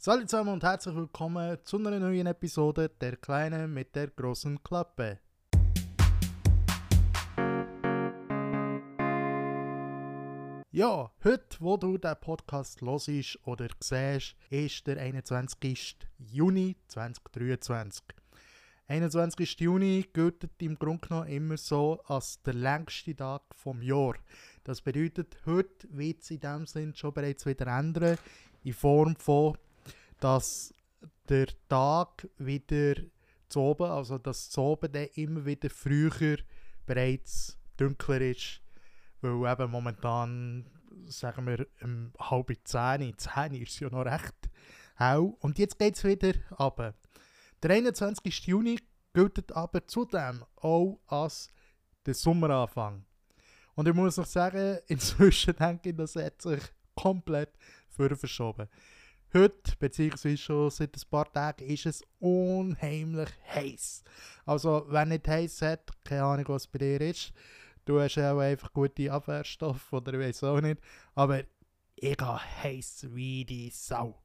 Salut zusammen und herzlich willkommen zu einer neuen Episode Der Kleine mit der großen Klappe. Ja, heute, wo du den Podcast hörst oder siehst, ist der 21. Juni 2023. 21. Juni gilt im Grunde genommen immer so als der längste Tag vom Jahr. Das bedeutet, heute wird es in dem Sinn schon bereits wieder ändern, in Form von dass der Tag wieder zu oben, also dass zu oben dann immer wieder früher bereits dunkler ist, weil eben momentan, sagen wir, um halb zehn, zehn ist ja noch recht hell. Und jetzt geht es wieder runter. Der 21. Juni gilt aber zudem auch als der Sommeranfang. Und ich muss noch sagen, inzwischen denke ich, das hat sich komplett verschoben. Heute, beziehungsweise schon seit ein paar Tagen, ist es unheimlich heiß. Also, wenn nicht heiß hat, keine Ahnung, was bei dir ist. Du hast ja auch einfach gute Abwehrstoffe oder ich weiß auch nicht. Aber ich gehe heiß wie die Sau.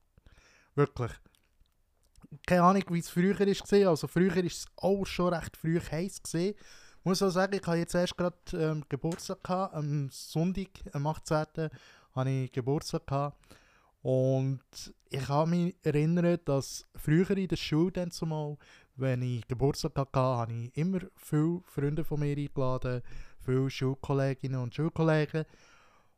Wirklich. Keine Ahnung, wie es früher war. Also, früher war es auch schon recht früh heiß. Ich muss auch sagen, ich habe jetzt erst gerade ähm, Geburtstag gehabt. Am Sonntag, am 18. hatte ich Geburtstag gehabt. Und ich kann mich erinnern, dass früher in der Schule dann zumal, wenn ich Geburtstag hatte, habe ich immer viele Freunde von mir eingeladen, viele Schulkolleginnen und Schulkollegen.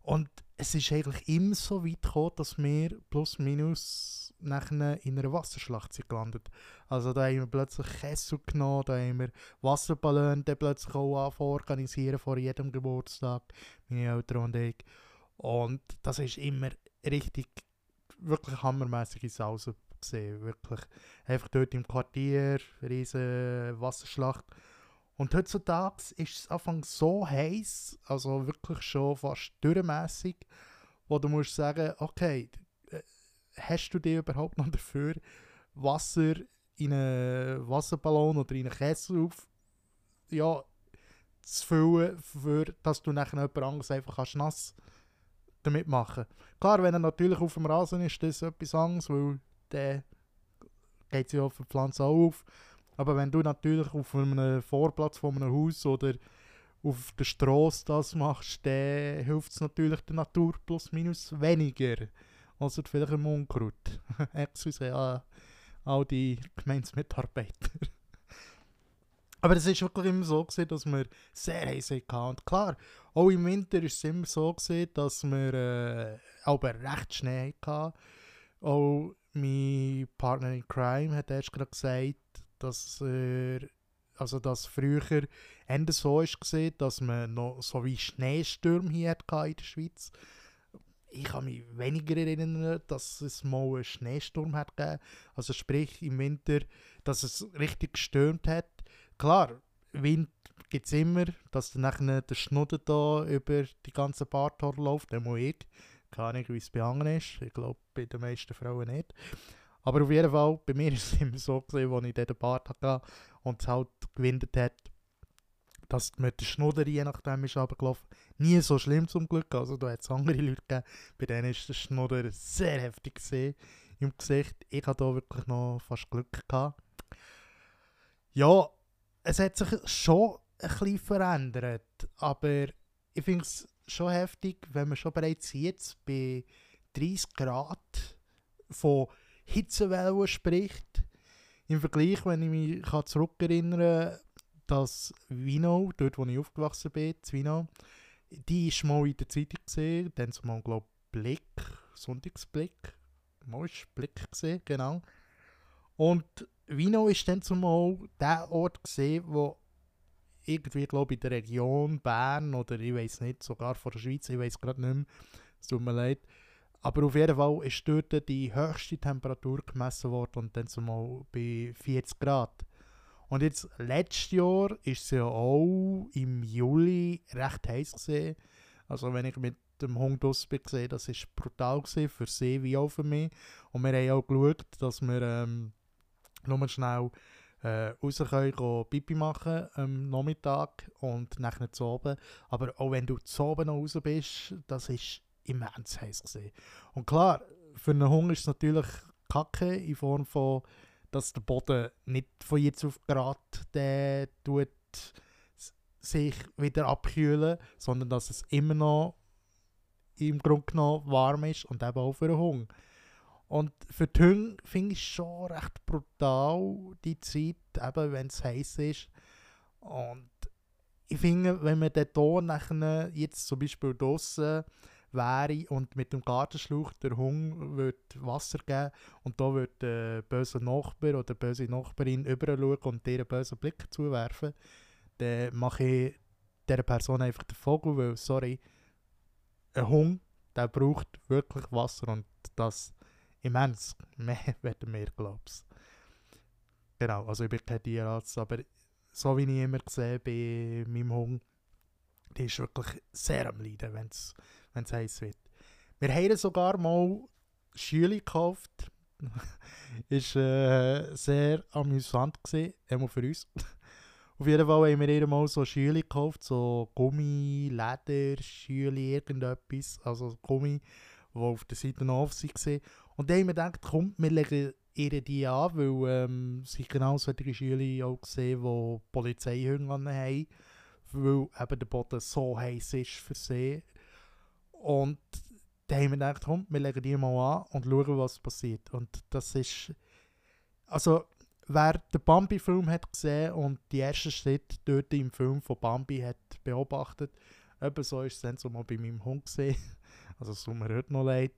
Und es ist eigentlich immer so weit gekommen, dass wir plus minus nachher in einer Wasserschlacht sind gelandet. Also da haben wir plötzlich Kessel genommen, da haben wir Wasserballone plötzlich auch organisieren vor jedem Geburtstag, meine Eltern und ich. Und das ist immer richtig wirklich hammermäßige Sause gesehen. Wirklich. Einfach dort im Quartier, riesige Wasserschlacht. Und heutzutage ist es Anfang so heiß, also wirklich schon fast dürremässig, wo du musst sagen, okay, äh, hast du dir überhaupt noch dafür Wasser in einen Wasserballon oder in einen Kessel auf, ja, zu füllen, für, dass du nachher jemand anderes einfach nass kannst damit machen. Klar, wenn er natürlich auf dem Rasen ist, das ist etwas anderes, weil der geht sie auf der Pflanze auch auf. Aber wenn du natürlich auf einem Vorplatz von einem Haus oder auf der Straße das machst, dann hilft es natürlich der Natur plus minus weniger. Also vielleicht im Unkraut. Excuse, all die Gemeinsmitarbeiter. Aber es war wirklich immer so, gewesen, dass wir sehr heiß hatten. Und klar, auch im Winter war es immer so, gewesen, dass wir äh, aber recht Schnee hatten. Auch mein Partner in Crime hat erst gerade gesagt, dass er also dass früher Ende so war, dass man noch so wie Schneestürme hier hatte in der Schweiz. Ich kann mich weniger erinnern, dass es mal einen Schneesturm hat. Also sprich im Winter, dass es richtig gestürmt hat klar, Wind gibt es immer, dass dann nachher der Schnudder da über die ganze Barthaar läuft, dann muss ich. Keine Ahnung, wie es bei anderen ist. Ich glaube, bei den meisten Frauen nicht. Aber auf jeden Fall, bei mir war es immer so, gewesen, als ich den Bart hatte und es halt gewindet hat, dass mit der Schnudder je nachdem ist runtergelaufen. Nie so schlimm zum Glück. Also da hat es andere Leute gegeben, bei denen ist der Schnudder sehr heftig gesehen im Gesicht. Ich hatte da wirklich noch fast Glück gehabt. Ja, es hat sich schon ein bisschen verändert, aber ich finde es schon heftig, wenn man schon bereits jetzt bei 30 Grad von Hitzewellen spricht. Im Vergleich, wenn ich mich zurückerinnere dass Vino, dort wo ich aufgewachsen bin, Vino, die ist mal in der Zeitung gesehen, dann zumal glaube Blick, Sonntagsblick, mal ist Blick gesehen, genau. Und Vino ist dann zumal der Ort gesehen, wo irgendwie, glaube in der Region Bern oder ich weiß nicht, sogar von der Schweiz, ich weiß gerade nicht mehr, es tut mir leid. Aber auf jeden Fall ist dort die höchste Temperatur gemessen worden und dann zumal bei 40 Grad. Und jetzt, letztes Jahr ist es ja auch im Juli recht heiß gesehen. Also wenn ich mit dem Hund aus bin gesehen, das war brutal gewesen, für sie wie auch für mich. Und wir haben auch geschaut, dass wir ähm, nur schnell äh, raus können, Pipi machen am Nachmittag und nachher zu oben. Aber auch wenn du zu oben noch raus bist, das ist immens heiß gesehen. Und klar, für einen Hund ist es natürlich kacke in Form von, dass der Boden nicht von jetzt auf gerade der tut sich wieder abkühlen, sondern dass es immer noch im Grunde genommen warm ist und eben auch für den Hunger. Und für die Hunde finde ich schon recht brutal, die Zeit, eben wenn es heiß ist. Und ich finde, wenn man den Ton nachher jetzt zum Beispiel draußen wäre und mit dem Gartenschlauch der Hund wird Wasser geben und da wird der böse Nachbar oder böse Nachbarin über schauen und dir einen bösen Blick zuwerfen, dann mache ich dieser Person einfach den Vogel, weil, sorry, ein Hund, der braucht wirklich Wasser und das immens. Mehr werden wir, glaube ich. Genau, also ich bin kein Tierarzt, aber so wie ich immer sehe bei meinem Hund, die ist wirklich sehr am Leiden, wenn es heiß wird. Wir haben sogar mal Schüler gekauft. ist äh, sehr amüsant gewesen, immer für uns. Auf jeden Fall haben wir ihr mal so Schüler gekauft, so Gummi, Leder, Schüler, irgendetwas, also Gummi, die auf der Seite noch auf waren. Und dann haben wir gedacht, komm, wir legen ihr die an, weil ähm, sie genau solche Schüler auch gesehen, die Polizeihunde haben, weil eben der Boden so heiß ist für sie. Und dann haben wir gedacht, komm, wir legen die mal an und schauen, was passiert. Und das ist, also wer den Bambi-Film hat gesehen und die ersten Schritte dort im Film von Bambi hat beobachtet, eben so ist es dann so mal bei meinem Hund gesehen. Also es tut mir heute noch leid.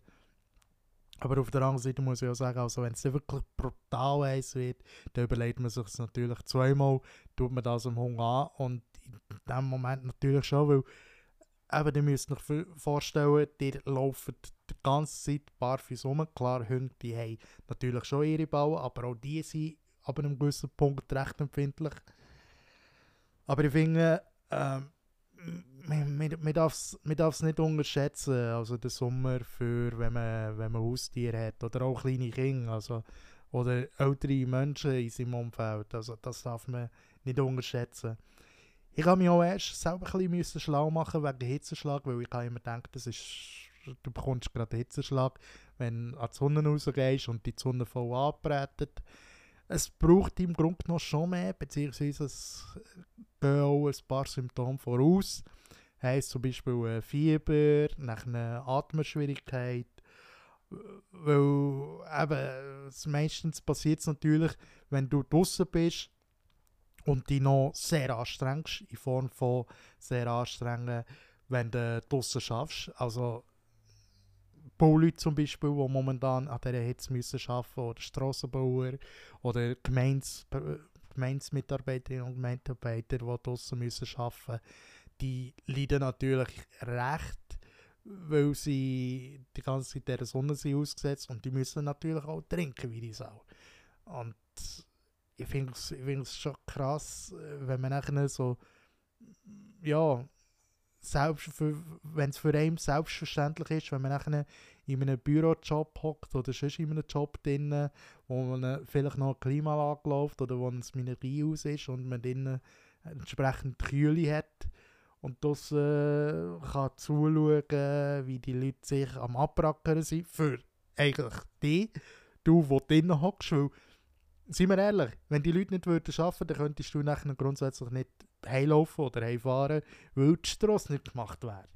Aber auf der anderen Seite muss ich auch sagen, also wenn es wirklich brutal heiß wird, dann überlegt man sich natürlich zweimal, tut man das am Hund an und in dem Moment natürlich schon, weil eben, ihr müsst euch vorstellen, die laufen die ganze Zeit barfuß rum. Klar, Hunde, die haben natürlich schon ihre Bauen, aber auch die sind ab einem gewissen Punkt recht empfindlich. Aber ich finde, äh, man, darf es nicht unterschätzen, also den Sommer für, wenn man, wenn man Haustiere hat oder auch kleine Kinder, also, oder ältere Menschen in seinem Umfeld, also das darf man nicht unterschätzen. Ich habe mich auch erst selber ein bisschen schlau machen wegen Hitzeschlag, weil ich immer gedacht, das ist, du bekommst gerade Hitzeschlag, wenn du an die Sonne rausgehst und die Sonne voll anbreitet es braucht im Grunde noch schon mehr, beziehungsweise es auch ein paar Symptome voraus. Heißt zum Beispiel äh, Fieber, nach einer Atmungsschwierigkeit. Weil eben, meistens passiert es natürlich, wenn du draußen bist und dich noch sehr anstrengst, in Form von sehr anstrengen, wenn du draußen schaffst. Also Bauleute zum Beispiel, die momentan an dieser Hitze müssen arbeiten oder Strassenbauer oder Gemeins, Gemeinsmitarbeiterinnen und Gemeindearbeiter, die draußen müssen arbeiten die leiden natürlich recht, weil sie die ganze Zeit der Sonne sind ausgesetzt und die müssen natürlich auch trinken wie die Sau. Und ich finde es ich schon krass, wenn man nachher so ja, wenn es für einen selbstverständlich ist, wenn man nachher in einem Bürojob hockt oder sonst in einem Job drin, wo man vielleicht noch eine Klimaanlage läuft oder wo ein Mineriehaus ist und man drin entsprechend Kühle hat und das äh, kann zuschauen, wie die Leute sich am Abrackern sind, für eigentlich die, du, der drinnen hockst, weil, seien wir ehrlich, wenn die Leute nicht würden arbeiten, dann könntest du nachher grundsätzlich nicht heimlaufen oder heimfahren, weil die Strasse nicht gemacht wäre.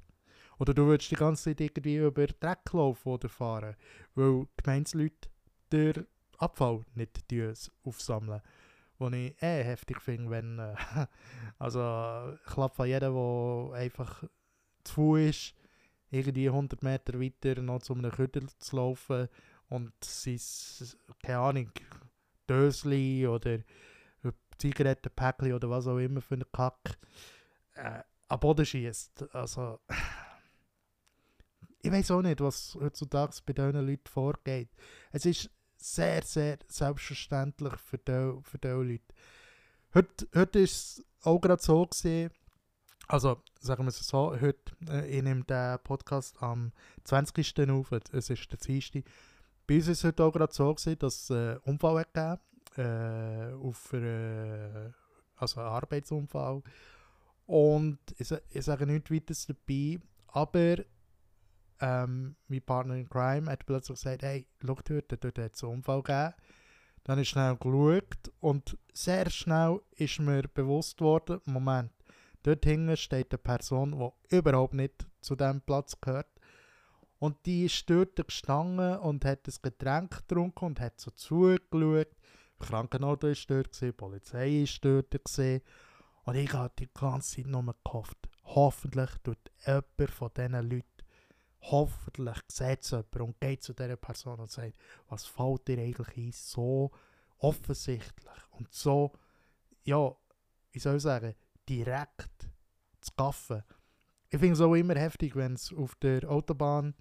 Oder du würdest die ganze Zeit irgendwie über Dreck laufen oder fahren, weil die Gemeindeleute den Abfall nicht aufsammeln. Was ich eh heftig finde, wenn. Äh, also, ich glaube, von jedem, der einfach zu Fuß ist, irgendwie 100 Meter weiter noch zu einem Küttel zu laufen und sein, keine Ahnung, Dösli oder Zigarettenpäckchen oder was auch immer für einen Kack äh, am Boden schießt. Also, ich weiß auch nicht, was heutzutage bei diesen Leuten vorgeht. Es ist sehr, sehr selbstverständlich für diese für die Leute. Heute, heute ist es auch gerade so gesehen, also sagen wir es so, heute, äh, ich nehme den Podcast am 20. auf, es ist der 20. Bei uns ist es heute auch gerade so gewesen, dass es einen Unfall gegeben äh, auf eine, also einen Arbeitsunfall. Und ich, ich sage nichts weiteres dabei, aber ähm, mein Partner in Crime hat plötzlich gesagt, hey, schau dort, dort hat es einen Unfall gegeben. Dann ist schnell geschaut und sehr schnell ist mir bewusst worden, Moment, dort hinten steht eine Person, die überhaupt nicht zu diesem Platz gehört. Und die ist dort gestanden und hat ein Getränk getrunken und hat so zugeschaut. Das Krankenauto war dort, die Polizei war dort. Und ich habe die ganze Zeit nur gehofft, hoffentlich tut jemand von diesen Leuten hoffentlich sieht es jemand und geht zu dieser Person und sagt, was fällt dir eigentlich ein, so offensichtlich und so, ja, wie soll ich sagen, direkt zu gaffen. Ich finde es auch immer heftig, wenn es auf der Autobahn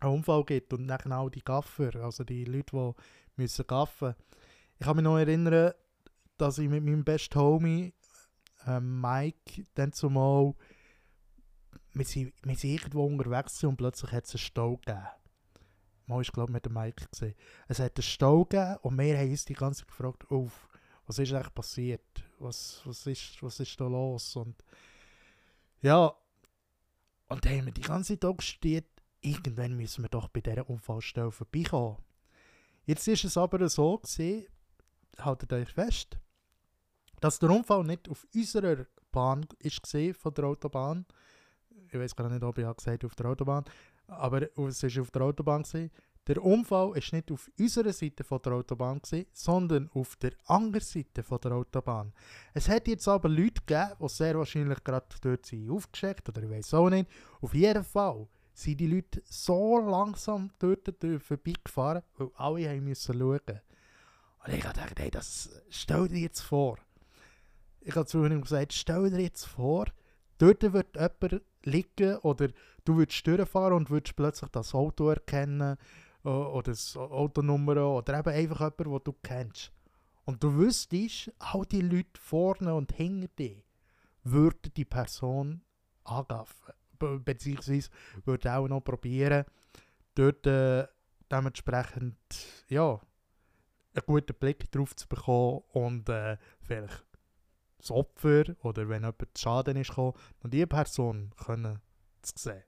einen Unfall gibt und dann auch die Gaffer, also die Leute, die müssen gaffen. Ich kann mich noch erinnern, dass ich mit meinem besten Homie äh, Mike dann zumal wir sind, irgendwo unterwegs und plötzlich hat es einen Stau gegeben. Mal ist, glaube mit dem Mike gesehen. Es hat einen Stau gegeben und wir haben uns die ganze Zeit gefragt, auf, was ist eigentlich passiert? Was, was, ist, was ist da los? Und ja, und dann haben wir die ganze Zeit gesteht, irgendwann müssen wir doch bei dieser Unfallstelle vorbeikommen. Jetzt ist es aber so gewesen, haltet euch fest, dass der Unfall nicht auf unserer Bahn ist von der Autobahn, ich weiß gar nicht, ob ich gesagt auf der Autobahn, aber es war auf der Autobahn. Gewesen. Der Unfall war nicht auf unserer Seite von der Autobahn, gewesen, sondern auf der anderen Seite von der Autobahn. Es hat jetzt aber Leute gegeben, die sehr wahrscheinlich gerade dort sind aufgeschickt oder ich weiß auch nicht. Auf jeden Fall sind die Leute so langsam dort vorbeigefahren, weil alle haben müssen schauen. Und ich habe gedacht, hey, das stell dir jetzt vor. Ich habe zu ihm gesagt, stell dir jetzt vor, dort wird jemand liegen oder du würdest durchfahren und würdest plötzlich das Auto erkennen äh, oder das Autonummer oder eben einfach jemanden, den du kennst. Und du wüsstest, all die Leute vorne und hinter dir würden die Person angaffen. Be beziehungsweise würden auch noch probieren, dort äh, dementsprechend ja, einen guten Blick drauf zu bekommen und äh, vielleicht das Opfer oder wenn jemand zu Schaden ist gekommen, und die Person können sehen.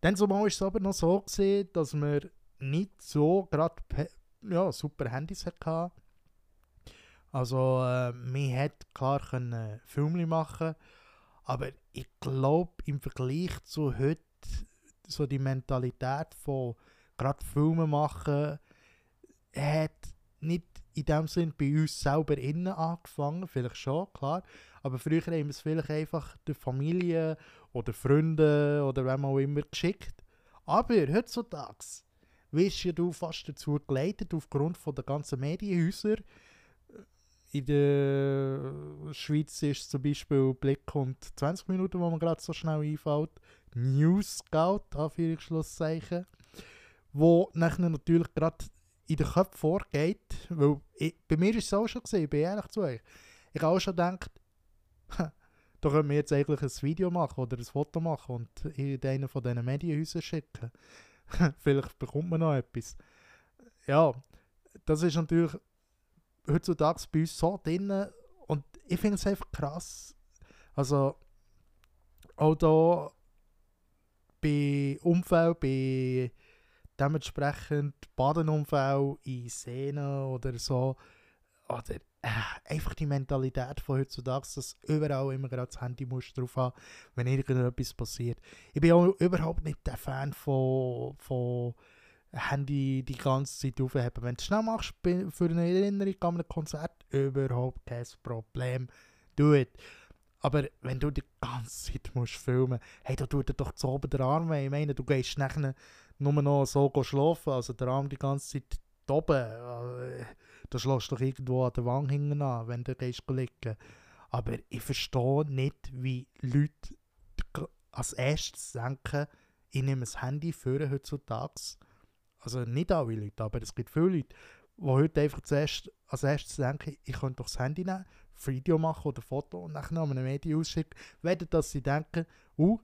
Dann zumal war es aber noch so, gewesen, dass wir nicht so gerade ja, super Handys hatten. Also äh, man hätte klar können Filme machen aber ich glaube im Vergleich zu heute so die Mentalität von gerade Filme machen hat nicht in dem Sinn bei uns selber innen angefangen, vielleicht schon, klar. Aber früher haben wir es vielleicht einfach der Familie oder Freunden oder wem auch immer geschickt. Aber heutzutage wirst ja du fast dazu geleitet, aufgrund von der ganzen Medienhäuser. In der Schweiz ist zum Beispiel Blick und 20 Minuten, wo man gerade so schnell einfällt. News Scout, Anführungsschlusszeichen. Wo nachher natürlich gerade in den Köpfen vorgeht. Weil ich, bei mir war es auch schon, gewesen, ich bin ehrlich zu euch. Ich habe auch schon gedacht, da können wir jetzt eigentlich ein Video machen oder ein Foto machen und in einen von diesen Medienhäusern schicken. Vielleicht bekommt man noch etwas. Ja, das ist natürlich heutzutage bei uns so drin und ich finde es einfach krass. Also, auch da bei Umfeld, bei dementsprechend Badenunfall in Szenen oder so. Oder äh, einfach die Mentalität von heutzutage, dass überall immer gerade das Handy musst drauf haben, wenn irgendetwas passiert. Ich bin auch überhaupt nicht der Fan von, von Handy die ganze Zeit aufheben. Wenn du es schnell machst für eine Erinnerung an ein Konzert, überhaupt kein Problem. Do it. Aber wenn du die ganze Zeit musst filmen, hey, da tut dir doch zu oben der Arm weh. Ich meine, du gehst nachher nur noch so schlafen, also der Arm die ganze Zeit oben. Äh, da schlägst du doch irgendwo an der Wange hinten an, wenn du gehst liegen. Aber ich verstehe nicht, wie Leute als erstes denken, ich nehme das Handy für heutzutage. Also nicht alle Leute, aber es gibt viele Leute, die heute einfach zuerst, als erstes denken, ich könnte doch das Handy nehmen, Video machen oder Foto und dann an einem Medien ausschicken, werden dass sie denken, uh,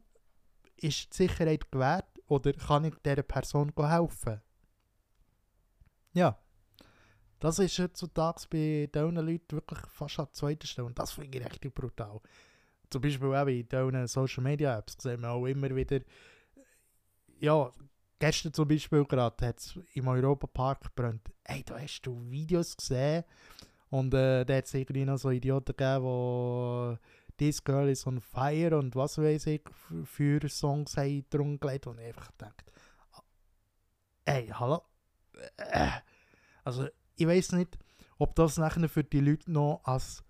ist die Sicherheit gewährt oder kann ich dieser Person helfen? Ja, das ist heutzutage bei diesen Leuten wirklich fast an zweiter Stelle und das finde ich richtig brutal. Zum Beispiel auch in diesen Social Media Apps sehen wir auch immer wieder, ja, gestern zum Beispiel gerade hat es im Europapark gebrannt. Ey, da hast du Videos gesehen und äh, da hat es irgendwie noch so Idioten gegeben, die «This Girl is on Fire» und was weiß ich für Songs haben drunter gelegt und ich einfach gedacht, ey, hallo? Äh, also ich weiß nicht, ob das nachher für die Leute noch als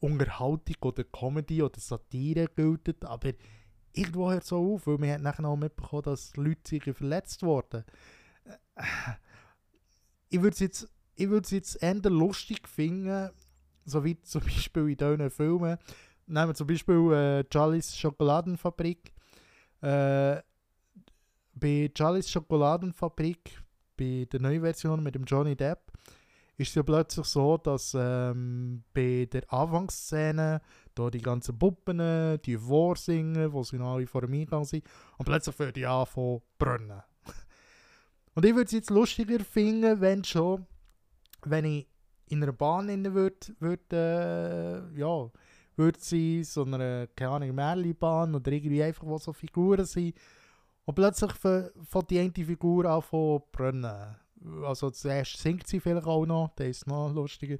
Unterhaltung oder Comedy oder Satire gilt, aber irgendwo hört es auch auf, weil man hat nachher auch mitbekommen, dass Leute verletzt wurden. Ich würde es jetzt, ich jetzt eher lustig finden, so wie zum Beispiel in diesen Filmen. Nehmen wir zum Beispiel äh, Charlies Schokoladenfabrik. Äh, bei Charlies Schokoladenfabrik, bei der neuen Version mit dem Johnny Depp, ist es ja plötzlich so, dass ähm, bei der Anfangsszene da die ganzen Puppen, die vorsingen, wo sie alle vor dem Eingang sind, und plötzlich fängt die an zu brennen. und ich würde es jetzt lustiger finden, wenn schon, wenn ich in einer Bahn würde, würd, äh, ja, würde sie so eine, keine Ahnung, Märchenbahn oder irgendwie einfach, wo so Figuren sind, und plötzlich fängt die eine Figur an zu brennen also zuerst singt sie vielleicht auch noch, das ist noch lustiger.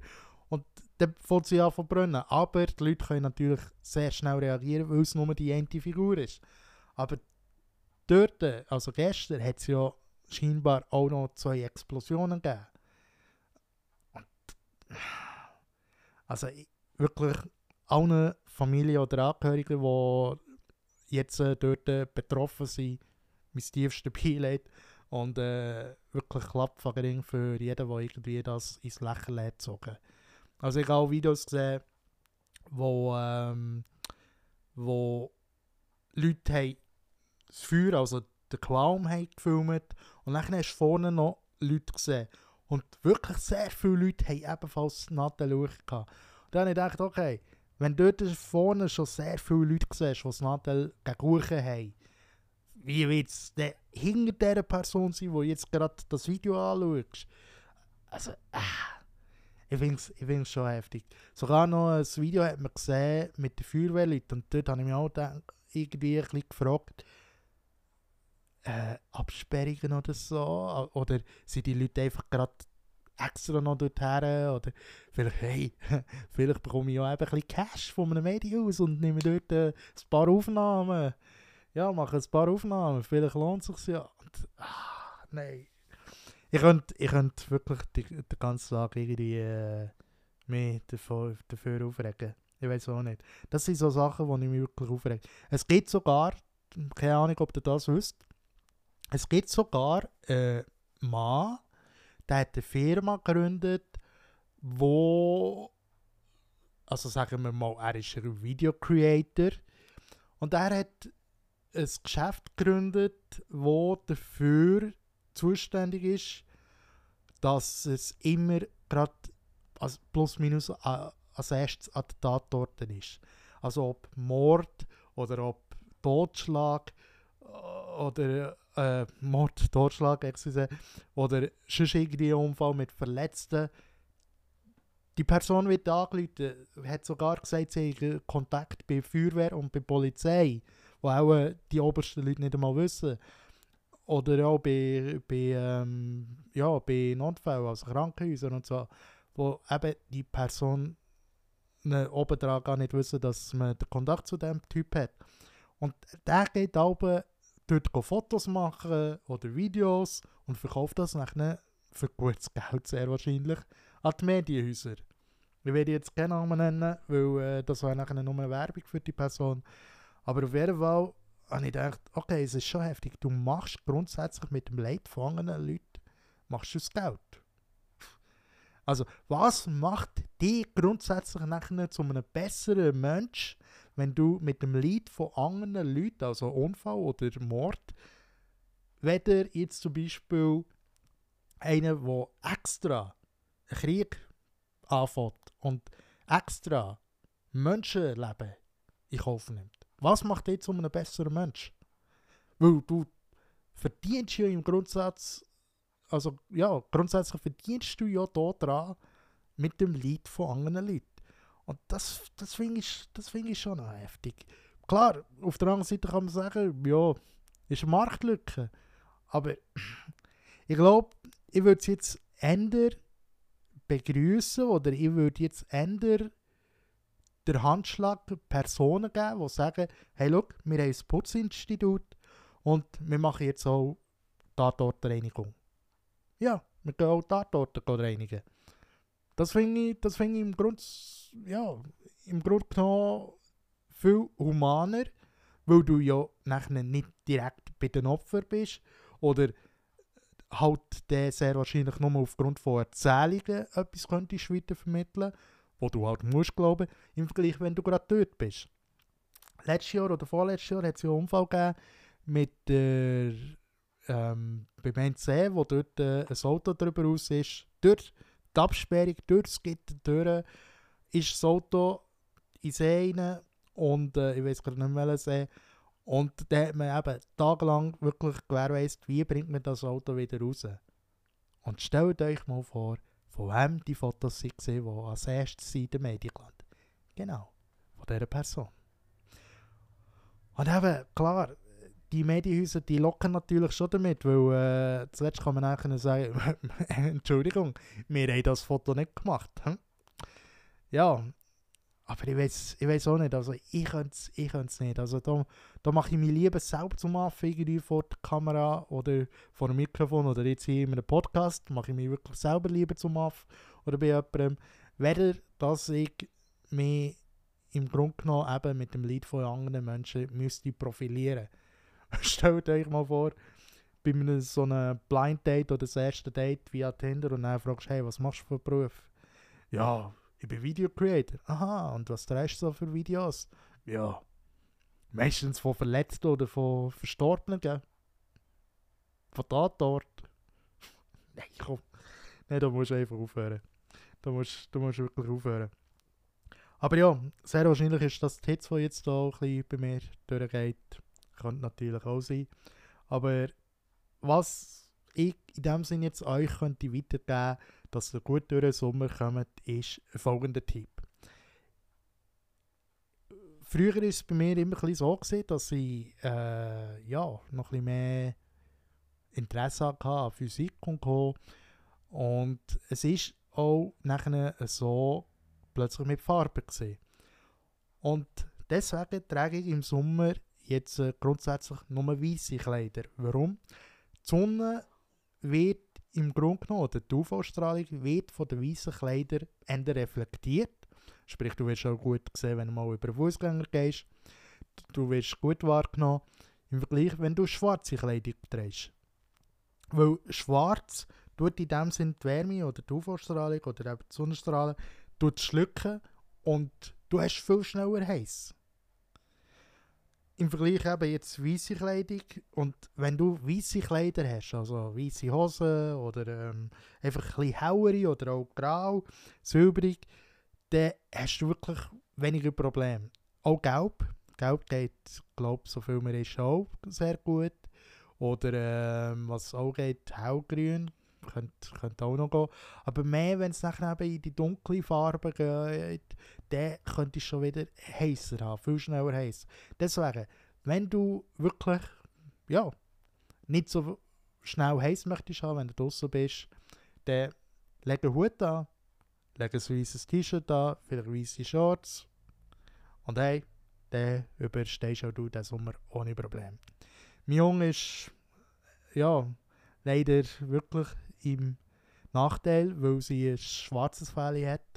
Und dann fängt sie an zu brennen. Aber die Leute können natürlich sehr schnell reagieren, weil es nur die eine Figur ist. Aber dort, also gestern, hat es ja scheinbar auch noch zwei Explosionen gegeben. Und, also wirklich allen Familien oder Angehörigen, die jetzt äh, dort betroffen sind, mein tiefstes Beileid. Und äh, wirklich Klappfagering für jeden, der irgendwie das ins Lächeln hat gezogen. Also ich habe auch Videos gesehen, wo, ähm, wo Leute haben das Feuer, also den Clown haben gefilmt und dann hast du vorne noch Leute gesehen. Und wirklich sehr viele Leute haben ebenfalls Nadel gehabt. Und dann habe ich gedacht, okay, wenn dort vorne schon sehr viele Leute siehst, die das Nadel gegen haben, wie wird es hinter dieser Person sein, die jetzt gerade das Video anschaut? Also, ah, ich finde es schon heftig. Sogar noch ein Video hat man gesehen mit den Feuerwehrleuten und dort habe ich mich auch gedacht, irgendwie ein bisschen gefragt, äh, Absperrungen oder so? Oder sind die Leute einfach gerade extra noch dorthin? Oder vielleicht, hey, vielleicht bekomme ich auch eben ein bisschen Cash von einem Medienhaus und nehme dort äh, ein paar Aufnahmen ja, mache ein paar Aufnahmen, vielleicht lohnt es sich ja. Und, ah, nein. Ich könnte, ich könnte wirklich die, die ganze Tag irgendwie äh, mich dafür, dafür aufregen. Ich weiß auch nicht. Das sind so Sachen, die ich mich wirklich aufrege. Es gibt sogar, keine Ahnung, ob ihr das wisst, es gibt sogar einen Mann, der hat eine Firma gegründet, wo, also sagen wir mal, er ist ein Video Creator und er hat ein Geschäft gegründet, das dafür zuständig ist, dass es immer gerade also plus minus als erstes an der Tatort ist. Also ob Mord oder ob Totschlag äh, oder äh, Mord, Totschlag, excuse, oder sonst irgendwie Unfall mit Verletzten. Die Person wird angerufen, hat sogar gesagt, sie hat Kontakt bei Feuerwehr und bei Polizei wo auch äh, die obersten Leute nicht einmal wissen. Oder auch bei, bei, ähm, ja, bei Notfällen, also Krankenhäusern und so, wo eben die Person oben dran gar nicht wissen, dass man den Kontakt zu dem Typ hat. Und der geht oben dort Fotos machen oder Videos und verkauft das nachher für gutes Geld sehr wahrscheinlich an die Medienhäuser. Ich werde jetzt keinen Namen nennen, weil äh, das war nachher nur Werbung für die Person. Aber auf jeden Fall habe ich gedacht, okay, es ist schon heftig. Du machst grundsätzlich mit dem Leid von anderen Leuten machst du das Geld. Also, was macht dich grundsätzlich nachher zu einem besseren Mensch, wenn du mit dem Leid von anderen Leuten, also Unfall oder Mord, weder jetzt zum Beispiel einer, der extra einen Krieg anfängt und extra Menschenleben in Kauf nimmt. Was macht dich zu einem besseren Mensch? Weil du verdienst ja im Grundsatz, also ja, grundsätzlich verdienst du ja da dran mit dem Leid von anderen Leuten. Und das, das finde ich, find ich schon heftig. Klar, auf der anderen Seite kann man sagen, ja, ist eine Marktlücke. Aber ich glaube, ich würde es jetzt ändern begrüßen oder ich würde jetzt ändern der Handschlag Personen geben, die sagen, hey, look, wir haben ein Putzinstitut und wir machen jetzt auch Tatortreinigung. Ja, wir können auch Tatorte reinigen. Das finde ich, find ich im Grunde, ja, im Grunde genommen viel humaner, weil du ja nachher nicht direkt bei den Opfern bist oder halt der sehr wahrscheinlich nur aufgrund von Erzählungen etwas könntest weitervermitteln, wo du halt musst glauben, im Vergleich, wenn du gerade dort bist. Letztes Jahr oder vorletztes Jahr hat es ja einen Unfall gegeben mit der ähm, beim NC, wo dort äh, ein Auto drüber raus ist, durch die Absperrung, durch das Gitter durch, ist das Auto in See rein und äh, ich weiß gerade nicht mehr See. Und da hat man eben tagelang wirklich gewährleistet, wie bringt man das Auto wieder raus. Und stellt euch mal vor, von wem die Fotos sind, die als erstes in den Medien gelandet Genau, von dieser Person. Und eben, klar, die Medienhäuser, die locken natürlich schon damit, weil äh, zuletzt kann man nachher sagen, Entschuldigung, wir haben das Foto nicht gemacht. Hm? Ja, aber ich weiß ich weiß auch nicht, also ich könnte es ich nicht. Also da, da mache ich mich lieber selber zum Affen irgendwie vor der Kamera oder vor dem Mikrofon oder jetzt hier in einem Podcast, mache ich mich wirklich selber lieber zum Affen oder bei jemandem, weder dass ich mich im Grunde genommen eben mit dem Lied von anderen Menschen müsste profilieren. Stellt euch mal vor, bei einem so einem Blind Date oder das erste Date via Tinder und dann fragst du, hey, was machst du für einen Beruf? Ja, ich bin Video Creator. Aha, und was drehst du so für Videos? Ja, meistens von Verletzten oder von Verstorbenen, gell? Von Tatort. Nein, komm. Nein, da musst du einfach aufhören. Da musst, da musst du wirklich aufhören. Aber ja, sehr wahrscheinlich ist das Hits, die jetzt da ein bei mir durchgeht. Könnte natürlich auch sein. Aber was ich in dem Sinne jetzt euch könnte weitergeben dass ihr gut durch den Sommer kommt, ist folgender Tipp. Früher war es bei mir immer ein so, gewesen, dass ich äh, ja, noch ein mehr Interesse hatte an Physik und Co. Und es ist auch nachher so plötzlich mit Farbe gesehen. Und deswegen trage ich im Sommer jetzt äh, grundsätzlich nur weiße Kleider. Warum? Die Sonne wird im Grunde genommen, die UV-Strahlung wird von den weißen Kleidern reflektiert. Sprich, du wirst auch gut sehen, wenn du mal über den Fußgänger gehst. Du wirst gut wahrgenommen im Vergleich, wenn du schwarze Kleidung trägst. Weil schwarz tut in dem Sinne die Wärme oder die UV-Strahlung oder eben die Sonnenstrahlen schlucken und du hast viel schneller heiß im Vergleich eben jetzt weiße Kleidung und wenn du weiße Kleider hast, also weiße Hosen oder ähm, einfach ein bisschen hellere oder auch grau, silbrig, dann hast du wirklich weniger Probleme. Auch gelb. Gelb geht, glaube ich, so viel mehr ist auch sehr gut. Oder ähm, was auch geht, hellgrün könnte, könnte auch noch gehen. Aber mehr, wenn es nachher eben in die dunkle Farbe geht, dann könnte es schon wieder heißer haben, viel schneller heiß. Deswegen, wenn du wirklich, ja, nicht so schnell heiß möchtest haben, wenn du draußen bist, dann leg einen Hut an, leg ein weißes T-Shirt an, vielleicht weiße Shorts und hey, dann überstehst auch du den Sommer ohne Problem. Mein Junge ist, ja, leider wirklich im Nachteil, weil sie ein schwarzes Fell hat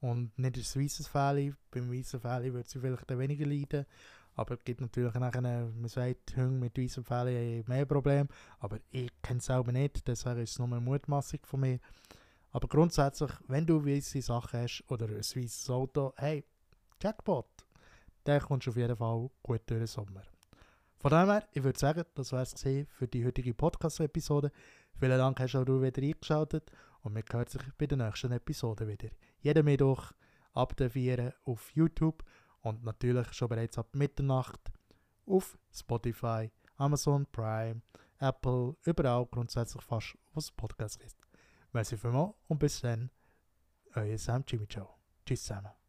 und nicht ein weißes Fell. Beim weißen Fell würde sie vielleicht weniger leiden. Aber es gibt natürlich nachher, man sagt, Hunde mit weißem Fell haben mehr Probleme. Aber ich kenne es selber nicht, deswegen ist es nur eine Mutmaßung von mir. Aber grundsätzlich, wenn du weiße Sachen hast oder ein weißes Auto, hey, Jackpot, dann kommst du auf jeden Fall gut durch den Sommer. Von dem her, ich würde sagen, das war es für die heutige Podcast-Episode. Vielen Dank, hast auch wieder eingeschaltet und wir hören sich bei der nächsten Episode wieder. Jeden Mittwoch ab der 4 auf YouTube und natürlich schon bereits ab Mitternacht auf Spotify, Amazon Prime, Apple, überall grundsätzlich fast, was Podcast ist. Merci vielmals und bis dann, euer Sam Jimmy Joe. Tschüss zusammen.